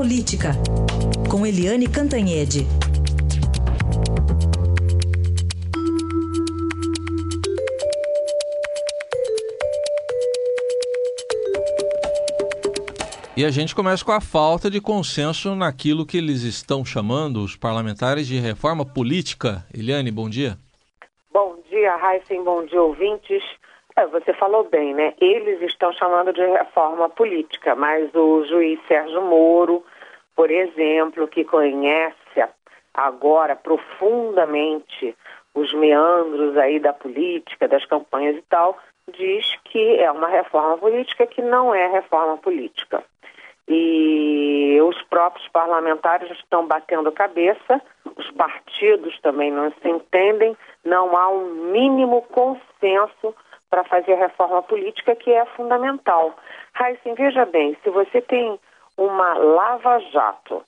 Política, com Eliane Cantanhede. E a gente começa com a falta de consenso naquilo que eles estão chamando, os parlamentares, de reforma política. Eliane, bom dia. Bom dia, Heisen, bom dia, ouvintes. É, você falou bem, né? Eles estão chamando de reforma política, mas o juiz Sérgio Moro, por exemplo, que conhece agora profundamente os meandros aí da política, das campanhas e tal, diz que é uma reforma política que não é reforma política. E os próprios parlamentares estão batendo cabeça, os partidos também não se entendem, não há um mínimo consenso para fazer reforma política que é fundamental. Raíssen, veja bem, se você tem uma lava-jato,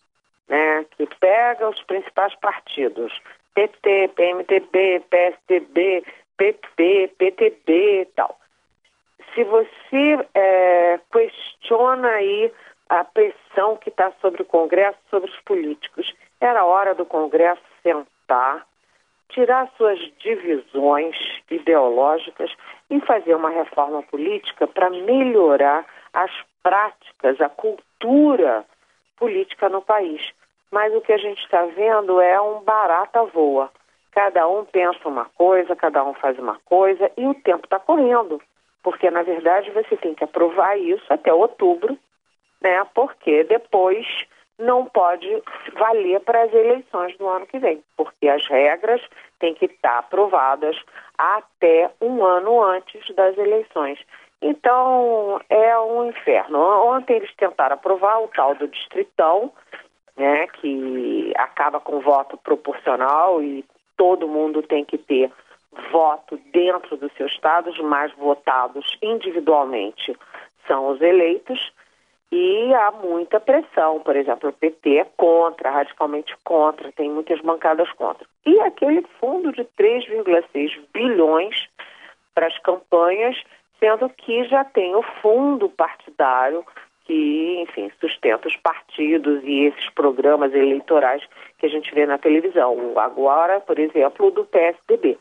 né, que pega os principais partidos, PT, PMTB, PSDB, PP, PTB e tal, se você é, questiona aí a pressão que está sobre o Congresso, sobre os políticos, era hora do Congresso sentar, tirar suas divisões ideológicas e fazer uma reforma política para melhorar as práticas, a cultura política no país. Mas o que a gente está vendo é um barata voa. Cada um pensa uma coisa, cada um faz uma coisa e o tempo está correndo. Porque, na verdade, você tem que aprovar isso até outubro, né? Porque depois não pode valer para as eleições do ano que vem, porque as regras têm que estar aprovadas até um ano antes das eleições. Então, é um inferno. Ontem eles tentaram aprovar o tal do distritão, né, que acaba com voto proporcional e todo mundo tem que ter voto dentro do seu estado, os mais votados individualmente são os eleitos. E há muita pressão, por exemplo, o PT é contra, radicalmente contra, tem muitas bancadas contra. E aquele fundo de 3,6 bilhões para as campanhas, sendo que já tem o fundo partidário que, enfim, sustenta os partidos e esses programas eleitorais que a gente vê na televisão. Agora, por exemplo, o do PSDB.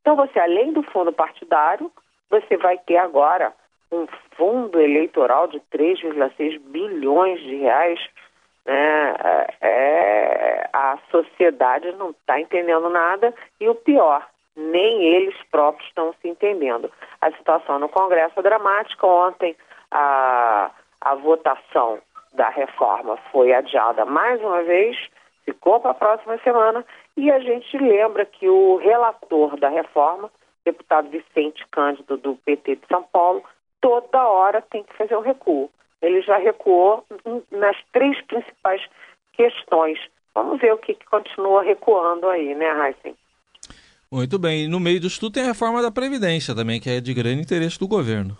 Então, você, além do fundo partidário, você vai ter agora um fundo eleitoral de 3,6 bilhões de reais, né, é, é, a sociedade não está entendendo nada e o pior, nem eles próprios estão se entendendo. A situação no Congresso é dramática. Ontem a, a votação da reforma foi adiada mais uma vez, ficou para a próxima semana e a gente lembra que o relator da reforma, deputado Vicente Cândido do PT de São Paulo, toda hora tem que fazer um recuo. Ele já recuou nas três principais questões. Vamos ver o que, que continua recuando aí, né, Heisen? Muito bem. E no meio disso tudo tem a reforma da Previdência também, que é de grande interesse do governo.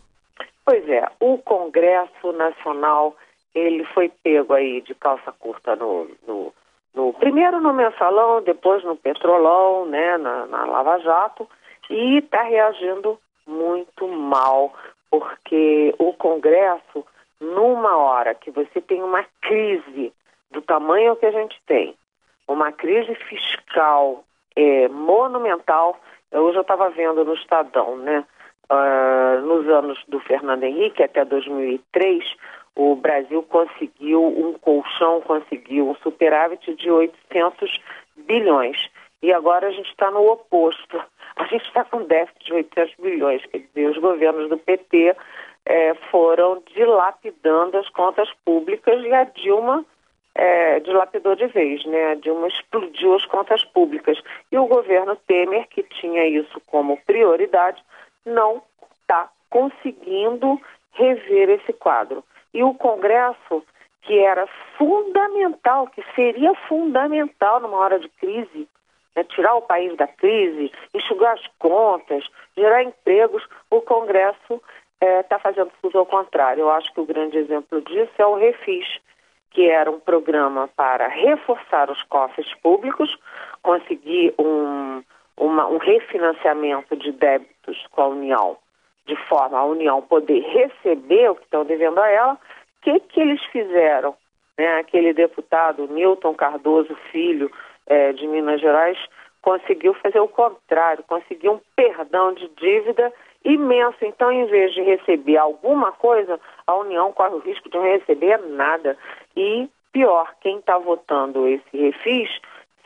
Pois é, o Congresso Nacional, ele foi pego aí de calça curta no, no, no primeiro no mensalão, depois no petrolão, né, na, na Lava Jato, e está reagindo muito mal porque o Congresso, numa hora que você tem uma crise do tamanho que a gente tem, uma crise fiscal é, monumental, eu estava vendo no Estadão, né? Uh, nos anos do Fernando Henrique, até 2003, o Brasil conseguiu um colchão, conseguiu um superávit de 800 bilhões. E agora a gente está no oposto a gente está com déficit de 800 bilhões, quer dizer, os governos do PT é, foram dilapidando as contas públicas e a Dilma é, dilapidou de vez, né? A Dilma explodiu as contas públicas. E o governo Temer, que tinha isso como prioridade, não está conseguindo rever esse quadro. E o Congresso, que era fundamental, que seria fundamental numa hora de crise, né, tirar o país da crise, enxugar as contas, gerar empregos, o Congresso está é, fazendo tudo ao contrário. Eu acho que o grande exemplo disso é o Refis, que era um programa para reforçar os cofres públicos, conseguir um, uma, um refinanciamento de débitos com a União, de forma a União poder receber o que estão devendo a ela. O que, que eles fizeram? né, aquele deputado Newton Cardoso Filho, é, de Minas Gerais, conseguiu fazer o contrário, conseguiu um perdão de dívida imenso. Então, em vez de receber alguma coisa, a União corre o risco de não receber nada. E, pior, quem está votando esse refis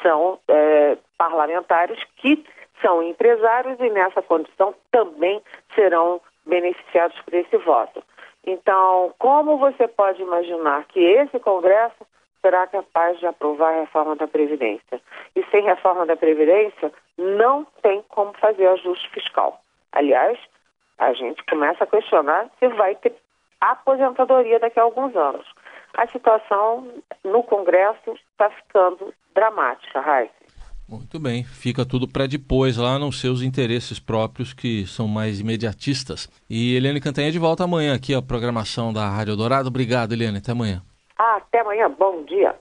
são é, parlamentares que são empresários e, nessa condição, também serão beneficiados por esse voto. Então, como você pode imaginar que esse Congresso será capaz de aprovar a reforma da Previdência? E sem reforma da Previdência, não tem como fazer ajuste fiscal. Aliás, a gente começa a questionar se vai ter aposentadoria daqui a alguns anos. A situação no Congresso está ficando dramática, Raíssa. Muito bem, fica tudo para depois, lá nos seus interesses próprios que são mais imediatistas. E Eliane Cantanha de volta amanhã aqui, a programação da Rádio Dourado. Obrigado, Eliane, até amanhã. Até amanhã, bom dia.